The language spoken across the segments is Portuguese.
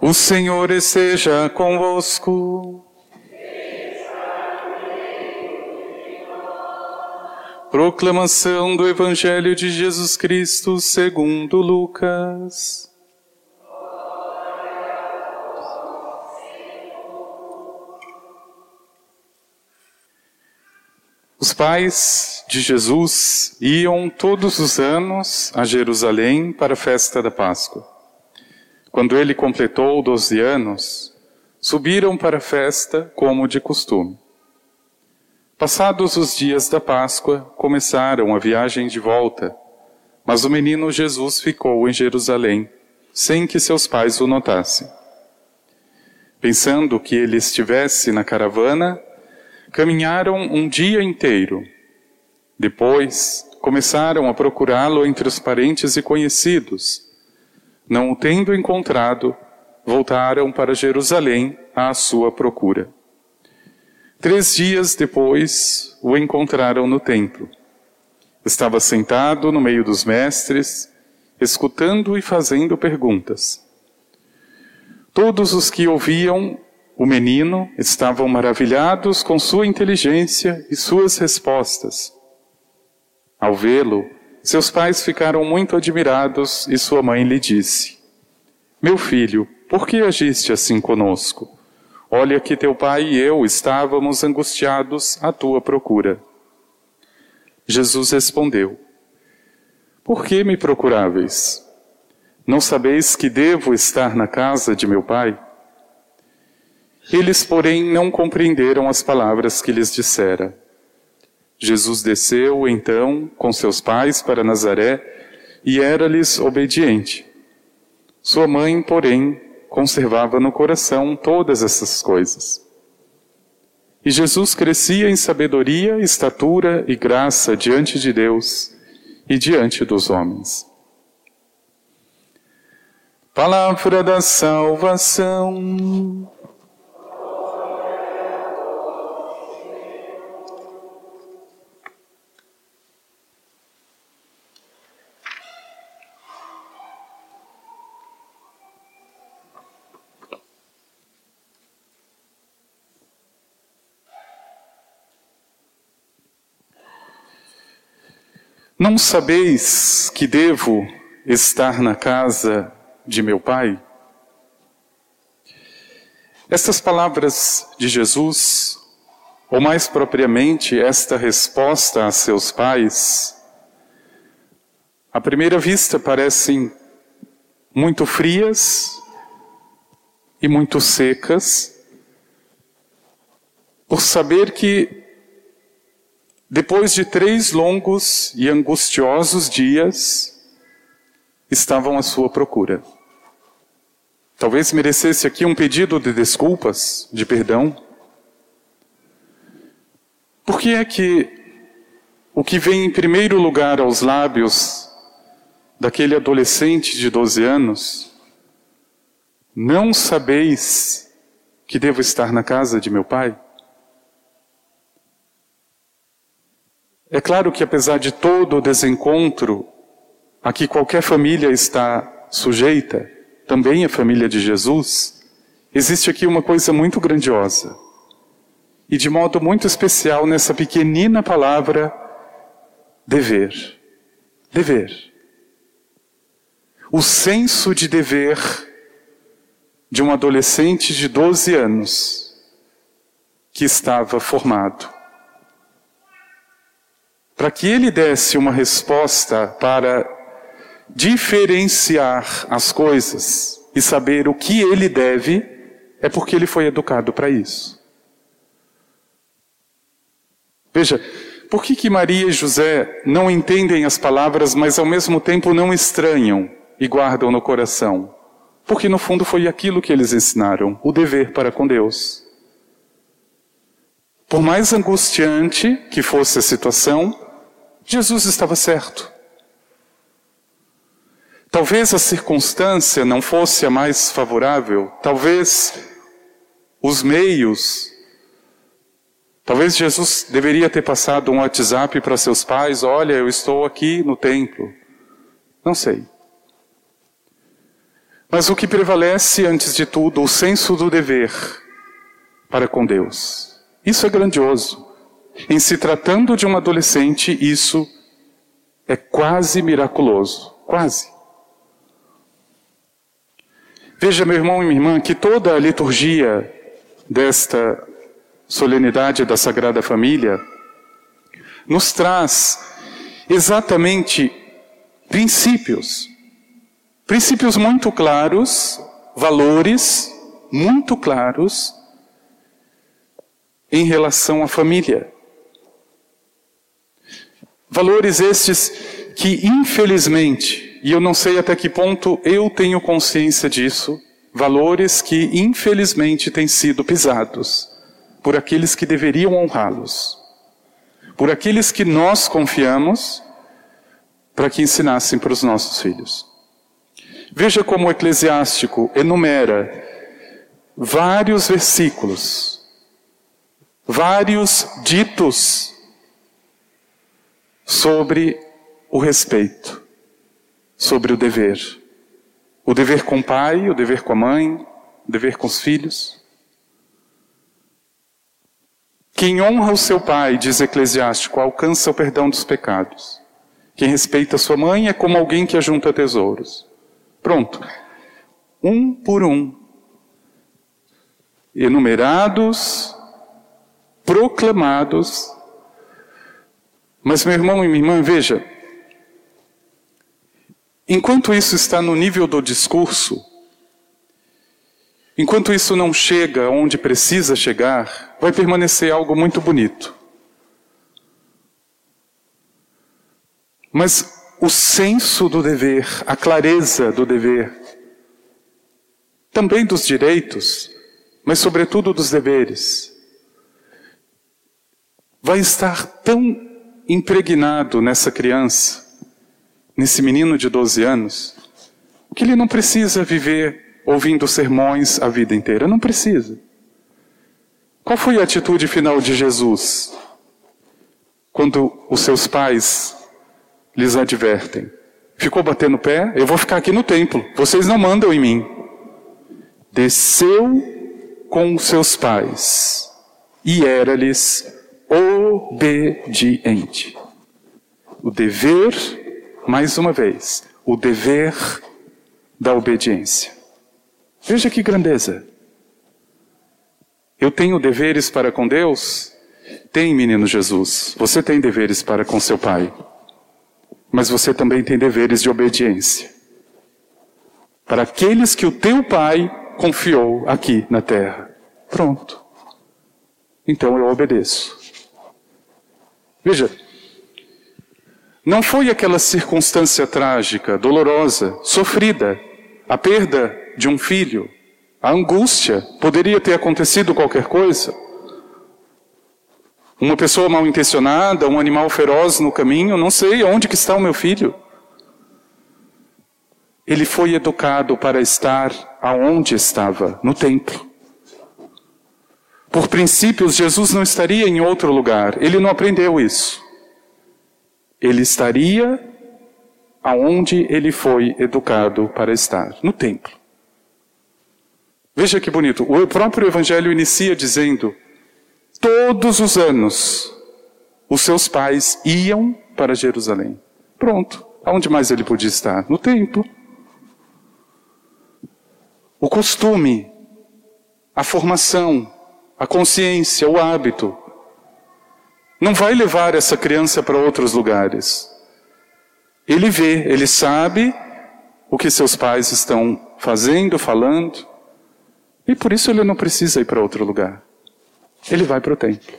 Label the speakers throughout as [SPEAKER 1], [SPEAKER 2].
[SPEAKER 1] O Senhor esteja convosco. Proclamação do Evangelho de Jesus Cristo segundo Lucas. Os pais de Jesus iam todos os anos a Jerusalém para a festa da Páscoa. Quando ele completou doze anos, subiram para a festa como de costume. Passados os dias da Páscoa, começaram a viagem de volta, mas o menino Jesus ficou em Jerusalém, sem que seus pais o notassem. Pensando que ele estivesse na caravana, caminharam um dia inteiro. Depois, começaram a procurá-lo entre os parentes e conhecidos. Não o tendo encontrado, voltaram para Jerusalém à sua procura. Três dias depois, o encontraram no templo. Estava sentado no meio dos mestres, escutando e fazendo perguntas. Todos os que ouviam o menino estavam maravilhados com sua inteligência e suas respostas. Ao vê-lo, seus pais ficaram muito admirados e sua mãe lhe disse: Meu filho, por que agiste assim conosco? Olha que teu pai e eu estávamos angustiados à tua procura. Jesus respondeu: Por que me procuráveis? Não sabeis que devo estar na casa de meu pai? Eles, porém, não compreenderam as palavras que lhes dissera. Jesus desceu, então, com seus pais para Nazaré e era-lhes obediente. Sua mãe, porém, conservava no coração todas essas coisas. E Jesus crescia em sabedoria, estatura e graça diante de Deus e diante dos homens. Palavra da salvação. Não sabeis que devo estar na casa de meu Pai? Estas palavras de Jesus, ou mais propriamente esta resposta a seus pais, à primeira vista parecem muito frias e muito secas, por saber que depois de três longos e angustiosos dias, estavam à sua procura. Talvez merecesse aqui um pedido de desculpas, de perdão. Por que é que o que vem em primeiro lugar aos lábios daquele adolescente de 12 anos, não sabeis que devo estar na casa de meu pai? É claro que apesar de todo o desencontro a que qualquer família está sujeita, também a família de Jesus, existe aqui uma coisa muito grandiosa. E de modo muito especial nessa pequenina palavra, dever. Dever. O senso de dever de um adolescente de 12 anos que estava formado para que ele desse uma resposta para diferenciar as coisas e saber o que ele deve, é porque ele foi educado para isso. Veja, por que, que Maria e José não entendem as palavras, mas ao mesmo tempo não estranham e guardam no coração? Porque no fundo foi aquilo que eles ensinaram, o dever para com Deus. Por mais angustiante que fosse a situação, Jesus estava certo. Talvez a circunstância não fosse a mais favorável, talvez os meios. Talvez Jesus deveria ter passado um WhatsApp para seus pais: olha, eu estou aqui no templo. Não sei. Mas o que prevalece, antes de tudo, o senso do dever para com Deus. Isso é grandioso. Em se tratando de um adolescente, isso é quase miraculoso. Quase. Veja, meu irmão e minha irmã, que toda a liturgia desta solenidade da Sagrada Família nos traz exatamente princípios. Princípios muito claros, valores muito claros em relação à família. Valores estes que, infelizmente, e eu não sei até que ponto eu tenho consciência disso, valores que, infelizmente, têm sido pisados por aqueles que deveriam honrá-los, por aqueles que nós confiamos para que ensinassem para os nossos filhos. Veja como o eclesiástico enumera vários versículos, vários ditos sobre o respeito, sobre o dever. O dever com o pai, o dever com a mãe, o dever com os filhos. Quem honra o seu pai, diz Eclesiástico, alcança o perdão dos pecados. Quem respeita sua mãe é como alguém que ajunta tesouros. Pronto. Um por um. Enumerados, proclamados. Mas, meu irmão e minha irmã, veja, Enquanto isso está no nível do discurso, enquanto isso não chega onde precisa chegar, vai permanecer algo muito bonito. Mas o senso do dever, a clareza do dever, também dos direitos, mas sobretudo dos deveres, vai estar tão impregnado nessa criança nesse menino de 12 anos, que ele não precisa viver ouvindo sermões a vida inteira. Não precisa. Qual foi a atitude final de Jesus quando os seus pais lhes advertem? Ficou batendo pé? Eu vou ficar aqui no templo. Vocês não mandam em mim. Desceu com os seus pais e era-lhes obediente. O dever mais uma vez, o dever da obediência. Veja que grandeza. Eu tenho deveres para com Deus? Tem, menino Jesus. Você tem deveres para com seu pai. Mas você também tem deveres de obediência. Para aqueles que o teu pai confiou aqui na terra. Pronto. Então eu obedeço. Veja, não foi aquela circunstância trágica, dolorosa, sofrida, a perda de um filho, a angústia, poderia ter acontecido qualquer coisa. Uma pessoa mal intencionada, um animal feroz no caminho, não sei onde que está o meu filho. Ele foi educado para estar aonde estava, no templo. Por princípios, Jesus não estaria em outro lugar. Ele não aprendeu isso ele estaria aonde ele foi educado para estar, no templo. Veja que bonito, o próprio Evangelho inicia dizendo: todos os anos os seus pais iam para Jerusalém. Pronto, aonde mais ele podia estar? No templo. O costume, a formação, a consciência, o hábito não vai levar essa criança para outros lugares. Ele vê, ele sabe o que seus pais estão fazendo, falando, e por isso ele não precisa ir para outro lugar. Ele vai para o templo.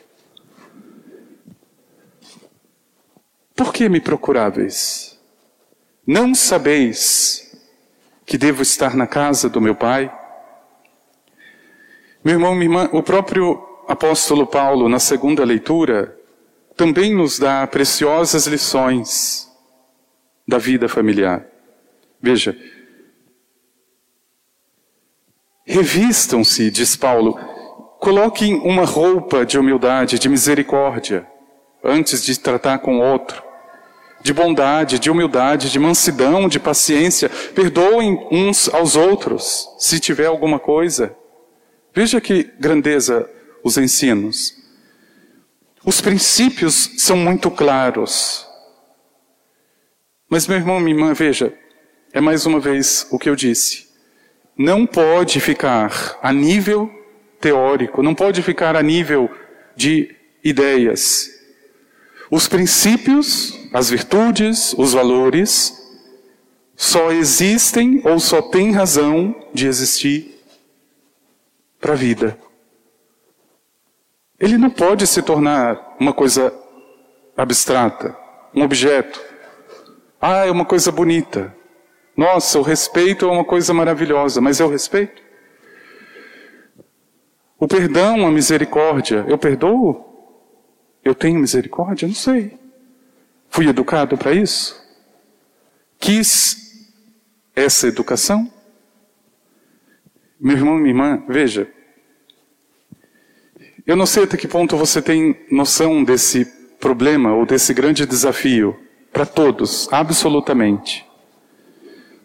[SPEAKER 1] Por que me procuráveis? Não sabeis que devo estar na casa do meu pai? Meu irmão, minha irmã, o próprio apóstolo Paulo, na segunda leitura, também nos dá preciosas lições da vida familiar. Veja, revistam-se, diz Paulo, coloquem uma roupa de humildade, de misericórdia, antes de tratar com outro. de bondade, de humildade, de mansidão, de paciência. Perdoem uns aos outros, se tiver alguma coisa. Veja que grandeza os ensinos. Os princípios são muito claros. Mas, meu irmão, minha irmã, veja, é mais uma vez o que eu disse. Não pode ficar a nível teórico, não pode ficar a nível de ideias. Os princípios, as virtudes, os valores, só existem ou só têm razão de existir para a vida. Ele não pode se tornar uma coisa abstrata, um objeto. Ah, é uma coisa bonita. Nossa, o respeito é uma coisa maravilhosa, mas é o respeito? O perdão, a misericórdia, eu perdoo? Eu tenho misericórdia? Não sei. Fui educado para isso? Quis essa educação? Meu irmão, minha irmã, veja, eu não sei até que ponto você tem noção desse problema ou desse grande desafio para todos, absolutamente.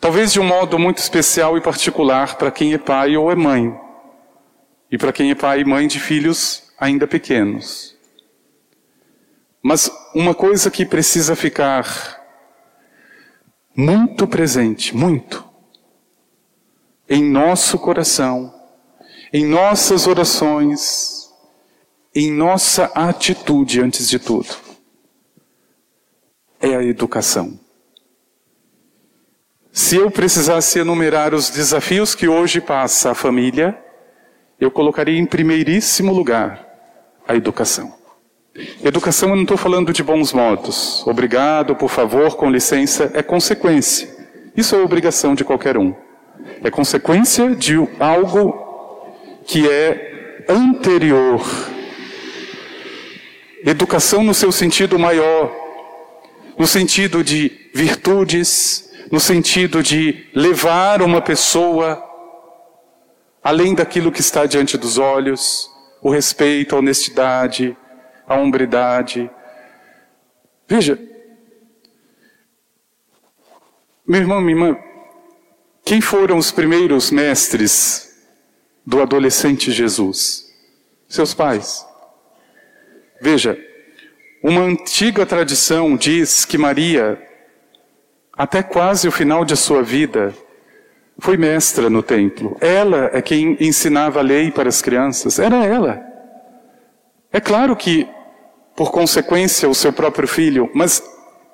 [SPEAKER 1] Talvez de um modo muito especial e particular para quem é pai ou é mãe, e para quem é pai e mãe de filhos ainda pequenos. Mas uma coisa que precisa ficar muito presente, muito, em nosso coração, em nossas orações, em nossa atitude antes de tudo. É a educação. Se eu precisasse enumerar os desafios que hoje passa a família, eu colocaria em primeiríssimo lugar a educação. Educação, eu não estou falando de bons modos. Obrigado, por favor, com licença, é consequência. Isso é obrigação de qualquer um. É consequência de algo que é anterior Educação no seu sentido maior, no sentido de virtudes, no sentido de levar uma pessoa além daquilo que está diante dos olhos, o respeito, a honestidade, a hombridade. Veja, meu irmão, minha irmã, quem foram os primeiros mestres do adolescente Jesus? Seus pais. Veja, uma antiga tradição diz que Maria, até quase o final de sua vida, foi mestra no templo. Ela é quem ensinava a lei para as crianças. Era ela. É claro que, por consequência, o seu próprio filho, mas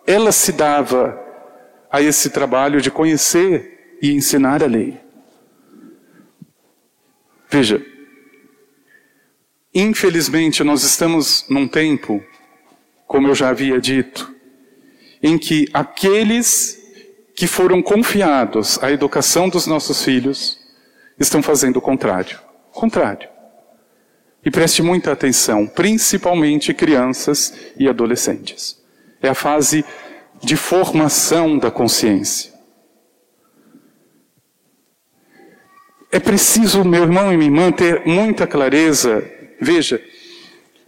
[SPEAKER 1] ela se dava a esse trabalho de conhecer e ensinar a lei. Veja, Infelizmente, nós estamos num tempo, como eu já havia dito, em que aqueles que foram confiados à educação dos nossos filhos estão fazendo o contrário. Contrário. E preste muita atenção, principalmente crianças e adolescentes. É a fase de formação da consciência. É preciso, meu irmão e minha irmã, ter muita clareza Veja,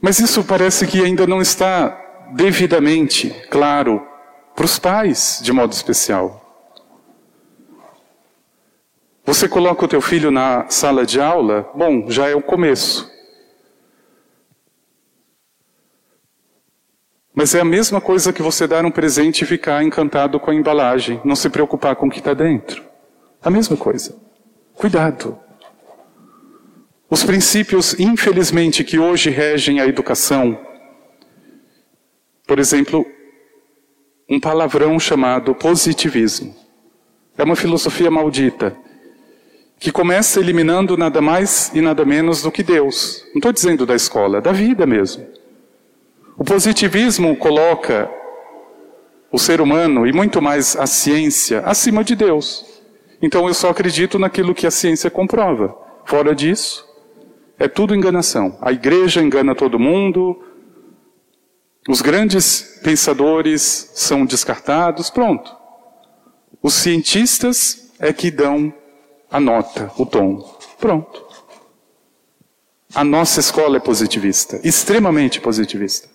[SPEAKER 1] mas isso parece que ainda não está devidamente claro para os pais, de modo especial. Você coloca o teu filho na sala de aula, bom, já é o começo. Mas é a mesma coisa que você dar um presente e ficar encantado com a embalagem, não se preocupar com o que está dentro. A mesma coisa. Cuidado. Os princípios, infelizmente, que hoje regem a educação, por exemplo, um palavrão chamado positivismo. É uma filosofia maldita, que começa eliminando nada mais e nada menos do que Deus. Não estou dizendo da escola, da vida mesmo. O positivismo coloca o ser humano e muito mais a ciência acima de Deus. Então eu só acredito naquilo que a ciência comprova. Fora disso, é tudo enganação. A igreja engana todo mundo, os grandes pensadores são descartados, pronto. Os cientistas é que dão a nota, o tom. Pronto. A nossa escola é positivista, extremamente positivista.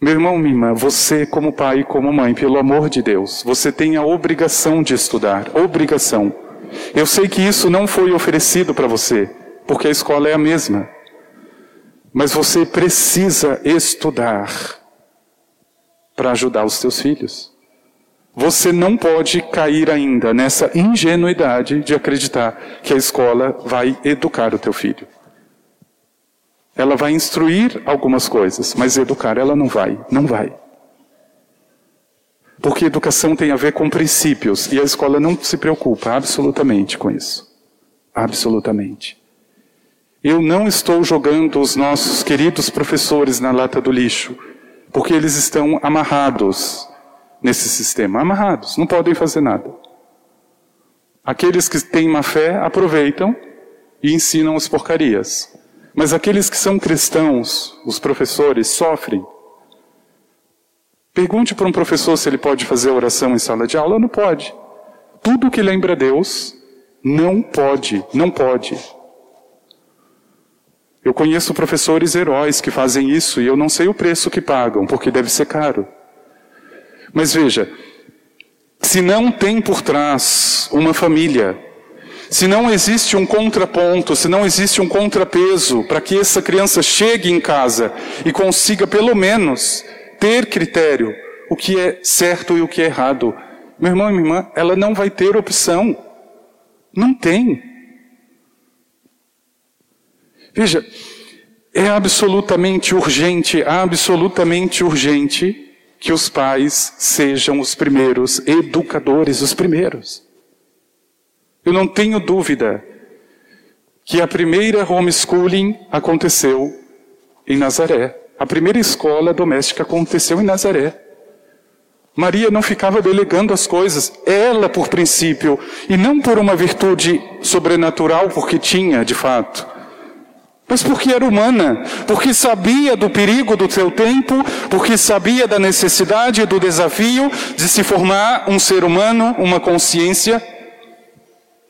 [SPEAKER 1] Meu irmão, minha irmã, você, como pai e como mãe, pelo amor de Deus, você tem a obrigação de estudar. Obrigação. Eu sei que isso não foi oferecido para você, porque a escola é a mesma. Mas você precisa estudar para ajudar os seus filhos. Você não pode cair ainda nessa ingenuidade de acreditar que a escola vai educar o teu filho. Ela vai instruir algumas coisas, mas educar ela não vai, não vai. Porque educação tem a ver com princípios e a escola não se preocupa absolutamente com isso. Absolutamente. Eu não estou jogando os nossos queridos professores na lata do lixo, porque eles estão amarrados nesse sistema amarrados, não podem fazer nada. Aqueles que têm má fé aproveitam e ensinam as porcarias. Mas aqueles que são cristãos, os professores, sofrem. Pergunte para um professor se ele pode fazer oração em sala de aula. Não pode. Tudo que lembra Deus, não pode, não pode. Eu conheço professores heróis que fazem isso e eu não sei o preço que pagam, porque deve ser caro. Mas veja, se não tem por trás uma família se não existe um contraponto, se não existe um contrapeso para que essa criança chegue em casa e consiga pelo menos ter critério, o que é certo e o que é errado, meu irmão e minha irmã, ela não vai ter opção. Não tem. Veja, é absolutamente urgente, absolutamente urgente que os pais sejam os primeiros educadores, os primeiros. Eu não tenho dúvida que a primeira homeschooling aconteceu em Nazaré. A primeira escola doméstica aconteceu em Nazaré. Maria não ficava delegando as coisas, ela por princípio, e não por uma virtude sobrenatural, porque tinha de fato, mas porque era humana, porque sabia do perigo do seu tempo, porque sabia da necessidade e do desafio de se formar um ser humano, uma consciência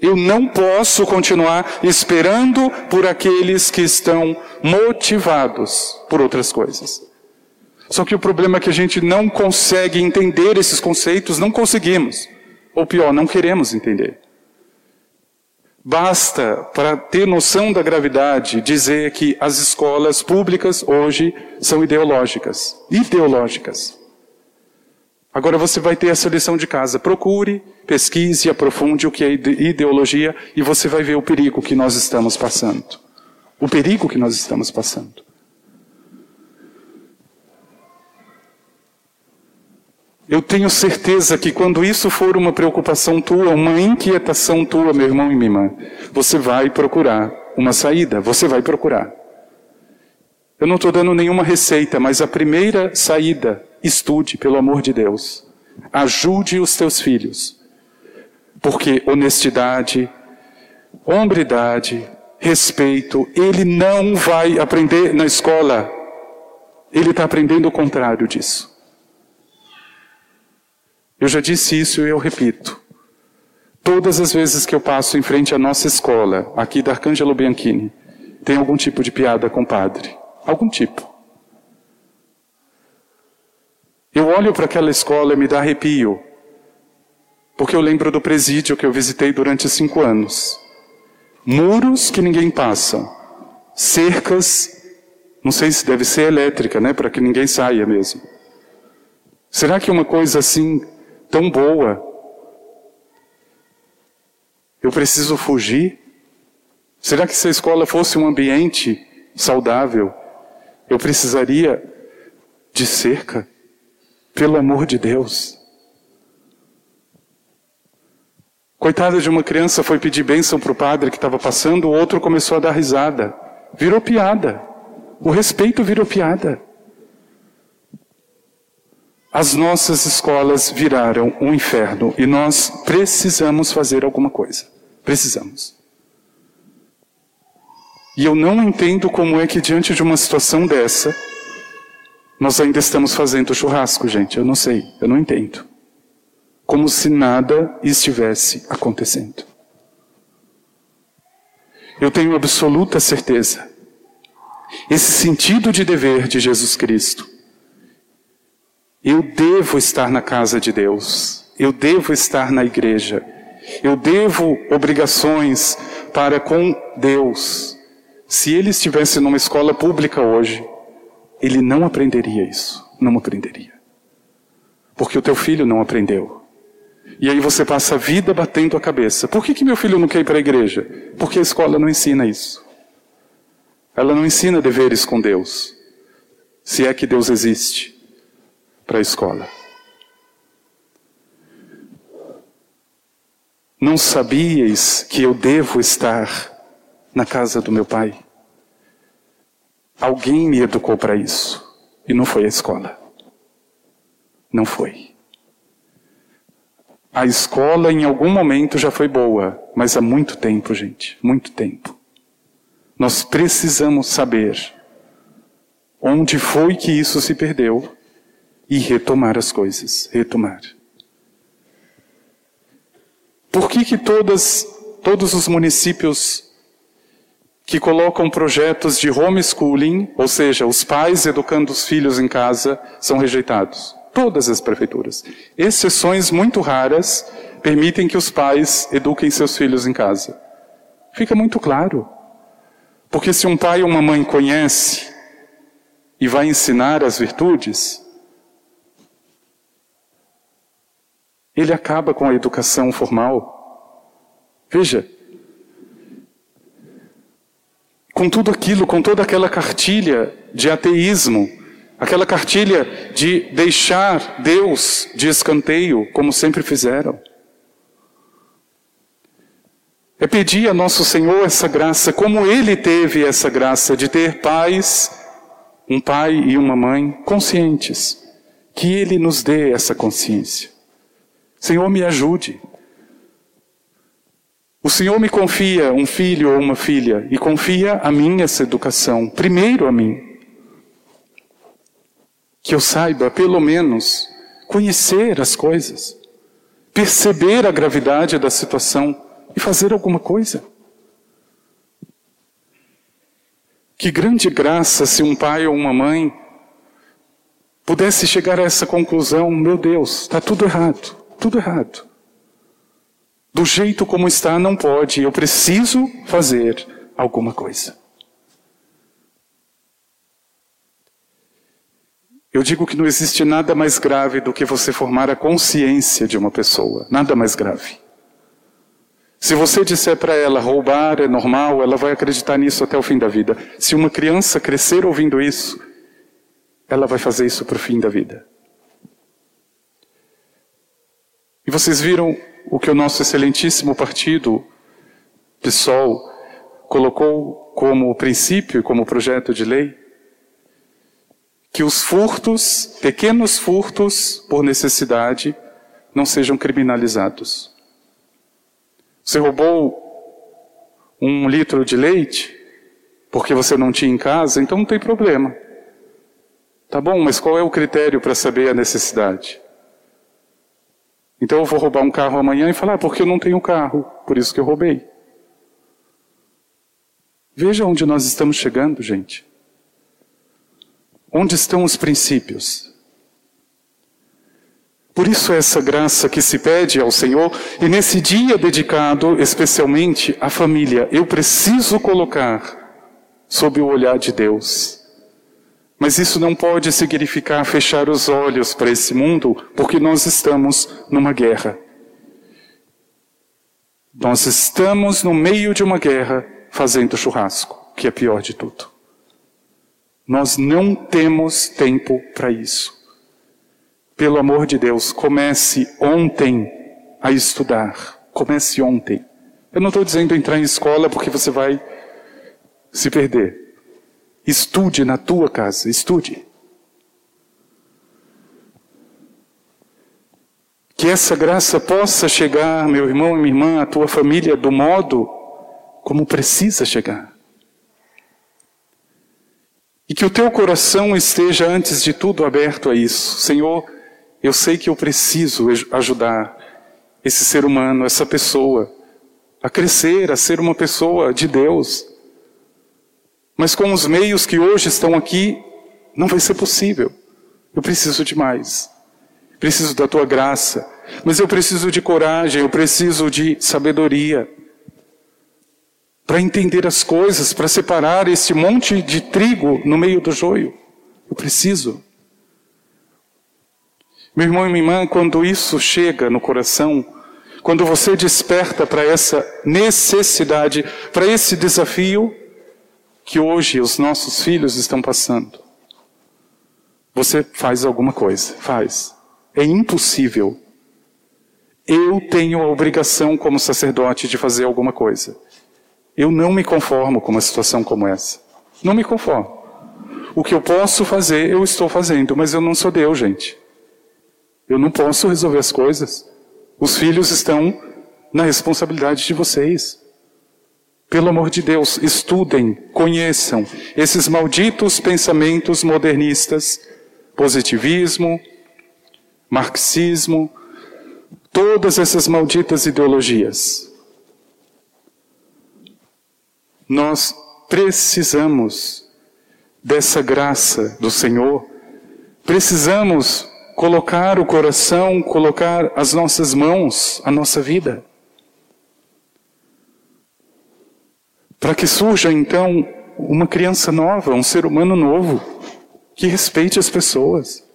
[SPEAKER 1] eu não posso continuar esperando por aqueles que estão motivados por outras coisas. Só que o problema é que a gente não consegue entender esses conceitos, não conseguimos. Ou pior, não queremos entender. Basta, para ter noção da gravidade, dizer que as escolas públicas hoje são ideológicas. Ideológicas. Agora você vai ter essa lição de casa. Procure, pesquise, aprofunde o que é ideologia e você vai ver o perigo que nós estamos passando. O perigo que nós estamos passando. Eu tenho certeza que quando isso for uma preocupação tua, uma inquietação tua, meu irmão e minha irmã, você vai procurar uma saída, você vai procurar. Eu não estou dando nenhuma receita, mas a primeira saída Estude, pelo amor de Deus. Ajude os teus filhos. Porque honestidade, hombridade, respeito, ele não vai aprender na escola. Ele está aprendendo o contrário disso. Eu já disse isso e eu repito. Todas as vezes que eu passo em frente à nossa escola, aqui da Arcângelo Bianchini, tem algum tipo de piada com o padre. Algum tipo. Eu olho para aquela escola e me dá arrepio, porque eu lembro do presídio que eu visitei durante cinco anos. Muros que ninguém passa, cercas, não sei se deve ser elétrica, né, para que ninguém saia mesmo. Será que uma coisa assim tão boa eu preciso fugir? Será que se a escola fosse um ambiente saudável, eu precisaria de cerca? Pelo amor de Deus. Coitada de uma criança foi pedir bênção para o padre que estava passando, o outro começou a dar risada. Virou piada. O respeito virou piada. As nossas escolas viraram um inferno e nós precisamos fazer alguma coisa. Precisamos. E eu não entendo como é que, diante de uma situação dessa, nós ainda estamos fazendo churrasco, gente. Eu não sei, eu não entendo. Como se nada estivesse acontecendo. Eu tenho absoluta certeza. Esse sentido de dever de Jesus Cristo, Eu devo estar na casa de Deus. Eu devo estar na igreja. Eu devo obrigações para com Deus. Se ele estivesse numa escola pública hoje, ele não aprenderia isso. Não aprenderia. Porque o teu filho não aprendeu. E aí você passa a vida batendo a cabeça. Por que, que meu filho não quer ir para a igreja? Porque a escola não ensina isso. Ela não ensina deveres com Deus. Se é que Deus existe para a escola. Não sabíeis que eu devo estar na casa do meu pai? Alguém me educou para isso. E não foi a escola. Não foi. A escola em algum momento já foi boa, mas há muito tempo, gente, muito tempo. Nós precisamos saber onde foi que isso se perdeu e retomar as coisas, retomar. Por que que todas, todos os municípios que colocam projetos de homeschooling, ou seja, os pais educando os filhos em casa, são rejeitados. Todas as prefeituras. Exceções muito raras permitem que os pais eduquem seus filhos em casa. Fica muito claro. Porque se um pai ou uma mãe conhece e vai ensinar as virtudes, ele acaba com a educação formal. Veja, com tudo aquilo, com toda aquela cartilha de ateísmo, aquela cartilha de deixar Deus de escanteio, como sempre fizeram. É pedir a nosso Senhor essa graça, como Ele teve essa graça de ter pais, um pai e uma mãe conscientes, que Ele nos dê essa consciência. Senhor, me ajude. O Senhor me confia um filho ou uma filha e confia a mim essa educação, primeiro a mim. Que eu saiba, pelo menos, conhecer as coisas, perceber a gravidade da situação e fazer alguma coisa. Que grande graça se um pai ou uma mãe pudesse chegar a essa conclusão: meu Deus, está tudo errado, tudo errado do jeito como está, não pode. Eu preciso fazer alguma coisa. Eu digo que não existe nada mais grave do que você formar a consciência de uma pessoa. Nada mais grave. Se você disser para ela roubar é normal, ela vai acreditar nisso até o fim da vida. Se uma criança crescer ouvindo isso, ela vai fazer isso para o fim da vida. E vocês viram o que o nosso excelentíssimo partido, PSOL, colocou como princípio como projeto de lei? Que os furtos, pequenos furtos por necessidade, não sejam criminalizados. Você roubou um litro de leite porque você não tinha em casa, então não tem problema. Tá bom, mas qual é o critério para saber a necessidade? Então eu vou roubar um carro amanhã e falar, ah, porque eu não tenho carro, por isso que eu roubei. Veja onde nós estamos chegando, gente. Onde estão os princípios? Por isso essa graça que se pede ao Senhor, e nesse dia dedicado especialmente à família, eu preciso colocar sob o olhar de Deus. Mas isso não pode significar fechar os olhos para esse mundo, porque nós estamos numa guerra. Nós estamos no meio de uma guerra fazendo churrasco, que é pior de tudo. Nós não temos tempo para isso. Pelo amor de Deus, comece ontem a estudar. Comece ontem. Eu não estou dizendo entrar em escola porque você vai se perder. Estude na tua casa, estude. Que essa graça possa chegar, meu irmão e minha irmã, à tua família, do modo como precisa chegar. E que o teu coração esteja, antes de tudo, aberto a isso. Senhor, eu sei que eu preciso ajudar esse ser humano, essa pessoa, a crescer, a ser uma pessoa de Deus. Mas com os meios que hoje estão aqui, não vai ser possível. Eu preciso de mais. Preciso da tua graça. Mas eu preciso de coragem, eu preciso de sabedoria. Para entender as coisas, para separar esse monte de trigo no meio do joio. Eu preciso. Meu irmão e minha irmã, quando isso chega no coração, quando você desperta para essa necessidade, para esse desafio que hoje os nossos filhos estão passando, você faz alguma coisa, faz. É impossível. Eu tenho a obrigação como sacerdote de fazer alguma coisa. Eu não me conformo com uma situação como essa. Não me conformo. O que eu posso fazer, eu estou fazendo, mas eu não sou Deus, gente. Eu não posso resolver as coisas. Os filhos estão na responsabilidade de vocês. Pelo amor de Deus, estudem, conheçam esses malditos pensamentos modernistas, positivismo, marxismo, todas essas malditas ideologias. Nós precisamos dessa graça do Senhor, precisamos colocar o coração, colocar as nossas mãos, a nossa vida. Para que surja então uma criança nova, um ser humano novo, que respeite as pessoas.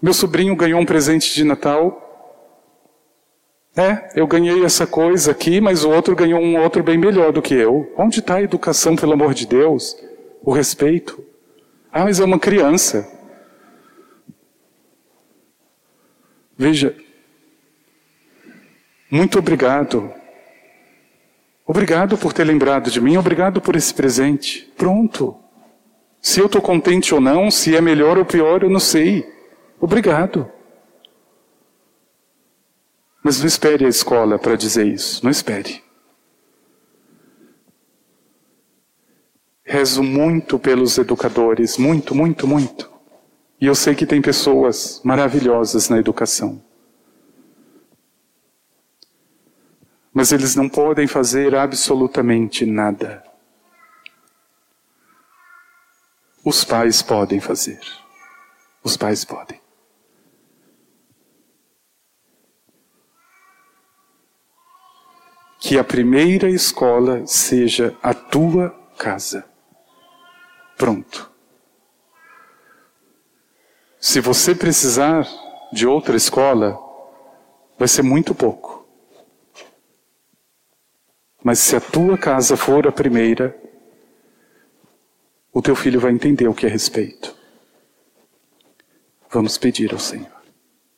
[SPEAKER 1] Meu sobrinho ganhou um presente de Natal. É, eu ganhei essa coisa aqui, mas o outro ganhou um outro bem melhor do que eu. Onde está a educação, pelo amor de Deus? O respeito. Ah, mas é uma criança. Veja, muito obrigado. Obrigado por ter lembrado de mim, obrigado por esse presente. Pronto. Se eu estou contente ou não, se é melhor ou pior, eu não sei. Obrigado. Mas não espere a escola para dizer isso. Não espere. Rezo muito pelos educadores, muito, muito, muito. E eu sei que tem pessoas maravilhosas na educação. Mas eles não podem fazer absolutamente nada. Os pais podem fazer. Os pais podem. Que a primeira escola seja a tua casa. Pronto. Se você precisar de outra escola, vai ser muito pouco. Mas se a tua casa for a primeira, o teu filho vai entender o que é respeito. Vamos pedir ao Senhor.